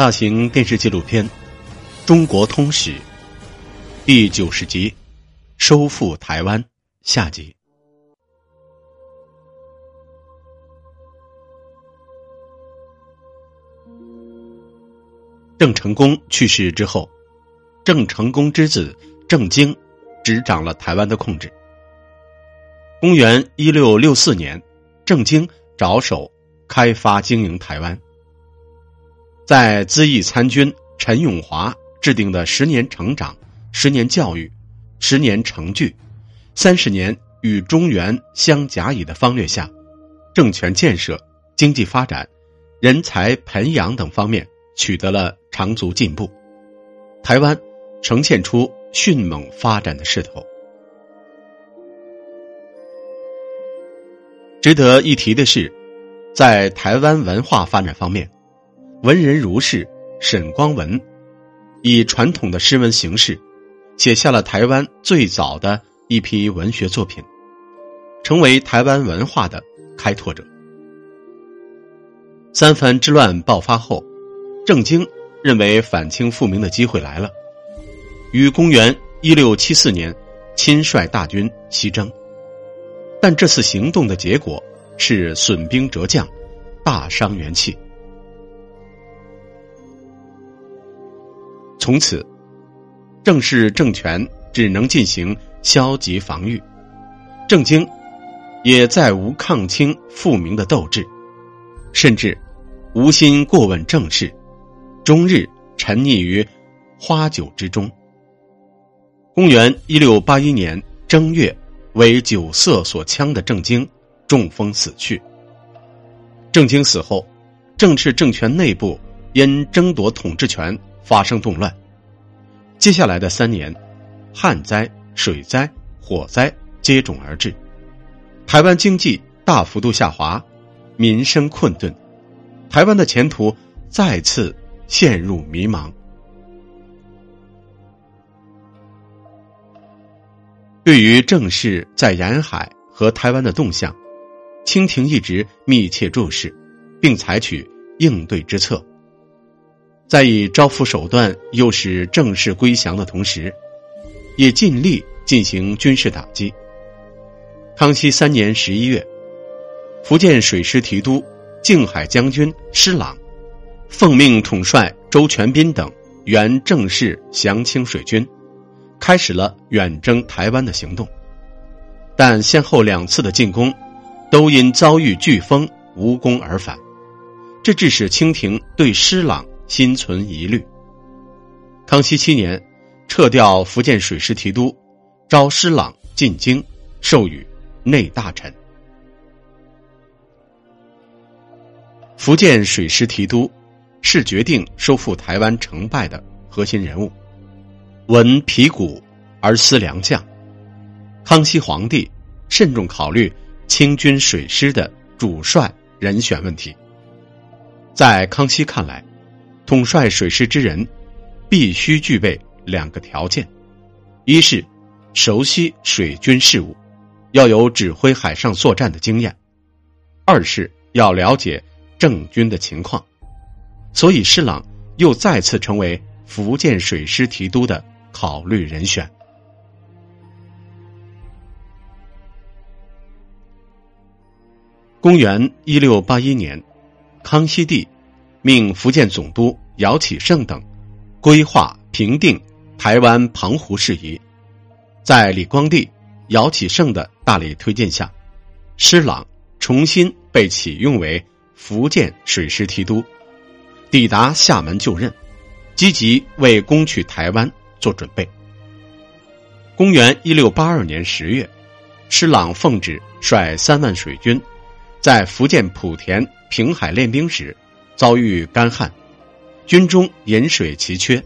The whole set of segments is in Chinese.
大型电视纪录片《中国通史》第九十集《收复台湾》下集。郑成功去世之后，郑成功之子郑经执掌了台湾的控制。公元一六六四年，郑经着手开发经营台湾。在资义参军陈永华制定的十年成长、十年教育、十年成聚、三十年与中原相甲乙的方略下，政权建设、经济发展、人才培养等方面取得了长足进步，台湾呈现出迅猛发展的势头。值得一提的是，在台湾文化发展方面。文人如是沈光文，以传统的诗文形式，写下了台湾最早的一批文学作品，成为台湾文化的开拓者。三藩之乱爆发后，郑经认为反清复明的机会来了，于公元一六七四年亲率大军西征，但这次行动的结果是损兵折将，大伤元气。从此，郑氏政权只能进行消极防御，郑经也再无抗清复明的斗志，甚至无心过问政事，终日沉溺于花酒之中。公元一六八一年正月，为酒色所呛的郑经中风死去。郑经死后，郑氏政权内部因争夺统治权。发生动乱，接下来的三年，旱灾、水灾、火灾接踵而至，台湾经济大幅度下滑，民生困顿，台湾的前途再次陷入迷茫。对于政事在沿海和台湾的动向，清廷一直密切注视，并采取应对之策。在以招抚手段诱使郑氏归降的同时，也尽力进行军事打击。康熙三年十一月，福建水师提督、靖海将军施琅，奉命统帅周全斌等原郑氏降清水军，开始了远征台湾的行动。但先后两次的进攻，都因遭遇飓风无功而返，这致使清廷对施琅。心存疑虑。康熙七年，撤掉福建水师提督，招施琅进京，授予内大臣。福建水师提督是决定收复台湾成败的核心人物。闻皮鼓而思良将，康熙皇帝慎重考虑清军水师的主帅人选问题。在康熙看来。统帅水师之人，必须具备两个条件：一是熟悉水军事务，要有指挥海上作战的经验；二是要了解郑军的情况。所以，施琅又再次成为福建水师提督的考虑人选。公元一六八一年，康熙帝。命福建总督姚启圣等规划平定台湾澎湖事宜，在李光地、姚启圣的大力推荐下，施琅重新被启用为福建水师提督，抵达厦门就任，积极为攻取台湾做准备。公元一六八二年十月，施琅奉旨率三万水军，在福建莆田平海练兵时。遭遇干旱，军中饮水奇缺。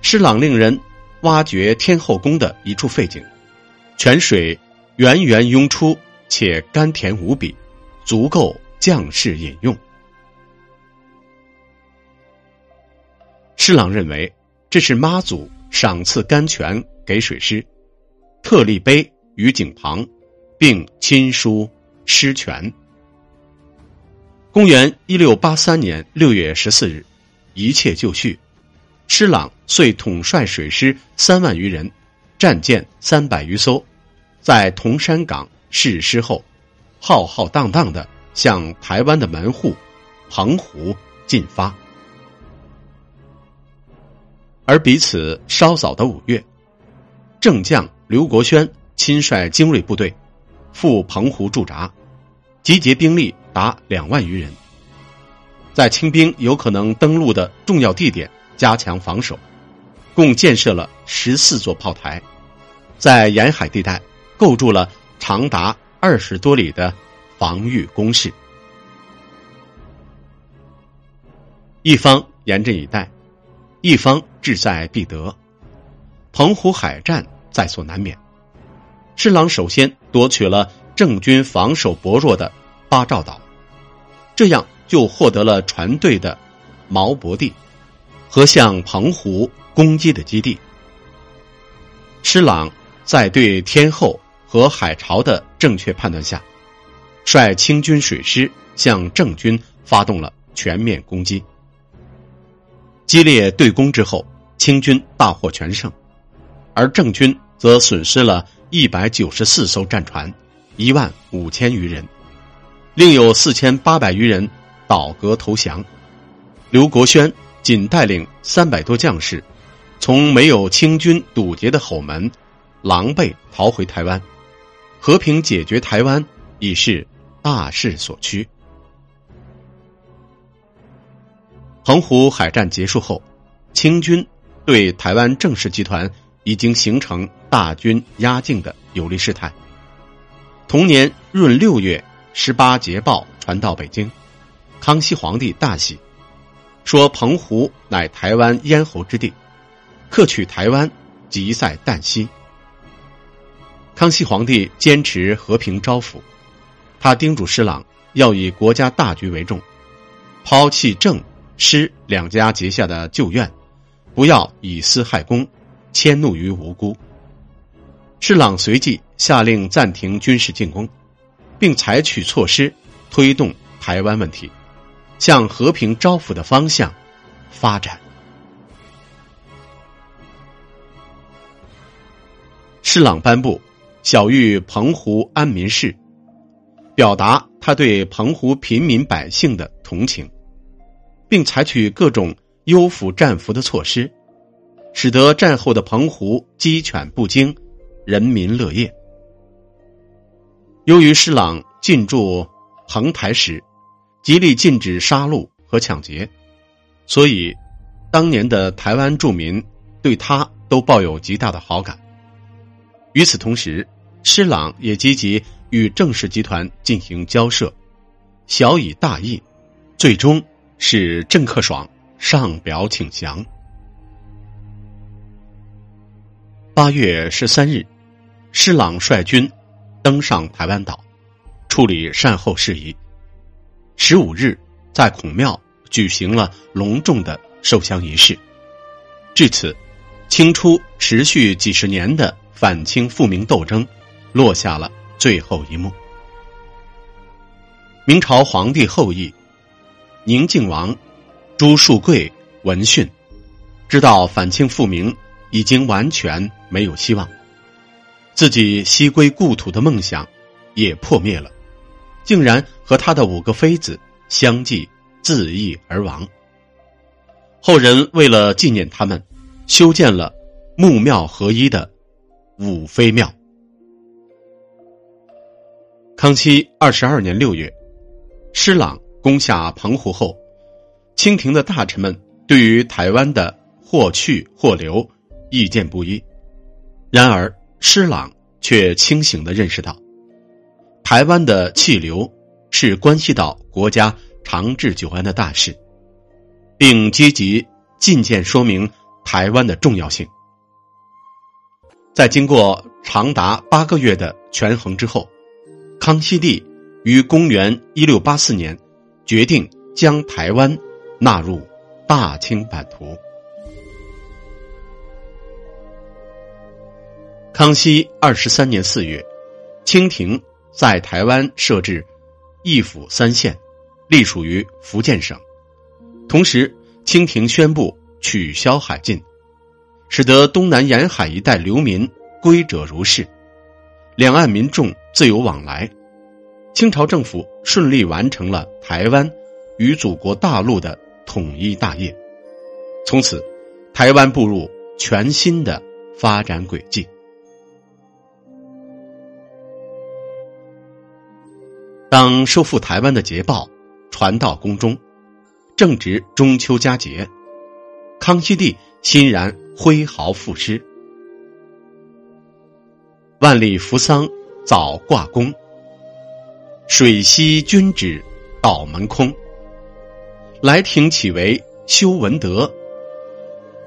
施琅令人挖掘天后宫的一处废井，泉水源源涌出，且甘甜无比，足够将士饮用。施琅认为这是妈祖赏赐甘泉给水师，特立碑于井旁，并亲书诗泉。公元一六八三年六月十四日，一切就绪，施琅遂统帅水师三万余人，战舰三百余艘，在铜山港誓师后，浩浩荡荡的向台湾的门户澎湖进发。而彼此稍早的五月，正将刘国轩亲率精锐部队赴澎湖驻扎，集结兵力达两万余人。在清兵有可能登陆的重要地点加强防守，共建设了十四座炮台，在沿海地带构筑了长达二十多里的防御工事。一方严阵以待，一方志在必得，澎湖海战在所难免。施琅首先夺取了郑军防守薄弱的八兆岛，这样。就获得了船队的锚泊地和向澎湖攻击的基地。施琅在对天后和海潮的正确判断下，率清军水师向郑军发动了全面攻击。激烈对攻之后，清军大获全胜，而郑军则损失了一百九十四艘战船，一万五千余人，另有四千八百余人。倒戈投降，刘国轩仅带领三百多将士，从没有清军堵截的吼门，狼狈逃回台湾，和平解决台湾已是大势所趋。澎湖海战结束后，清军对台湾郑氏集团已经形成大军压境的有利事态。同年闰六月，十八捷报传到北京。康熙皇帝大喜，说：“澎湖乃台湾咽喉之地，克取台湾即在旦夕。”康熙皇帝坚持和平招抚，他叮嘱施琅要以国家大局为重，抛弃郑、施两家结下的旧怨，不要以私害公，迁怒于无辜。施琅随即下令暂停军事进攻，并采取措施推动台湾问题。向和平招抚的方向发展。施琅颁布《小玉澎湖安民事》，表达他对澎湖平民百姓的同情，并采取各种优抚战俘的措施，使得战后的澎湖鸡犬不惊，人民乐业。由于施琅进驻澎台时，极力禁止杀戮和抢劫，所以当年的台湾住民对他都抱有极大的好感。与此同时，施琅也积极与郑氏集团进行交涉，小以大义，最终使郑克爽上表请降。八月十三日，施琅率军登上台湾岛，处理善后事宜。十五日，在孔庙举行了隆重的受降仪式。至此，清初持续几十年的反清复明斗争落下了最后一幕。明朝皇帝后裔宁靖王朱树贵闻讯，知道反清复明已经完全没有希望，自己西归故土的梦想也破灭了。竟然和他的五个妃子相继自缢而亡。后人为了纪念他们，修建了木庙合一的五妃庙。康熙二十二年六月，施琅攻下澎湖后，清廷的大臣们对于台湾的或去或留意见不一。然而，施琅却清醒的认识到。台湾的气流是关系到国家长治久安的大事，并积极进谏说明台湾的重要性。在经过长达八个月的权衡之后，康熙帝于公元一六八四年决定将台湾纳入大清版图。康熙二十三年四月，清廷。在台湾设置一府三县，隶属于福建省，同时清廷宣布取消海禁，使得东南沿海一带流民归者如是，两岸民众自由往来。清朝政府顺利完成了台湾与祖国大陆的统一大业，从此，台湾步入全新的发展轨迹。当收复台湾的捷报传到宫中，正值中秋佳节，康熙帝欣然挥毫赋诗：“万里扶桑早挂弓。”水西君旨，道门空。来庭岂为修文德？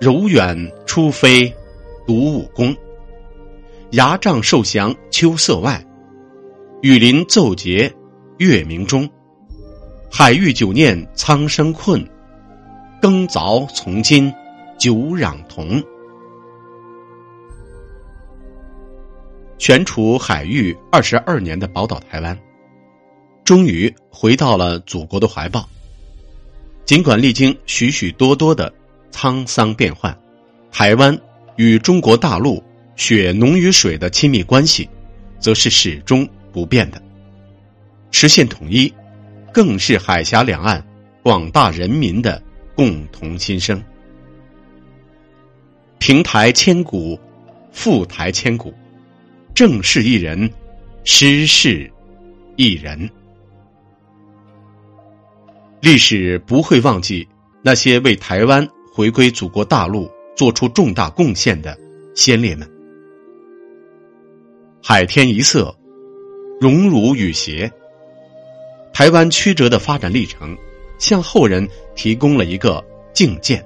柔远出飞，独武功。牙帐受降秋色外，雨林奏节月明中。海域久念苍生困，更凿从今久壤同。悬处海域二十二年的宝岛台湾。终于回到了祖国的怀抱。尽管历经许许多多的沧桑变幻，台湾与中国大陆血浓于水的亲密关系，则是始终不变的。实现统一，更是海峡两岸广大人民的共同心声。平台千古，复台千古，正事一人，失事一人。历史不会忘记那些为台湾回归祖国大陆做出重大贡献的先烈们。海天一色，荣辱与谐。台湾曲折的发展历程，向后人提供了一个境界：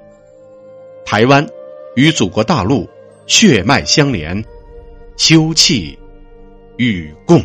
台湾与祖国大陆血脉相连，休戚与共。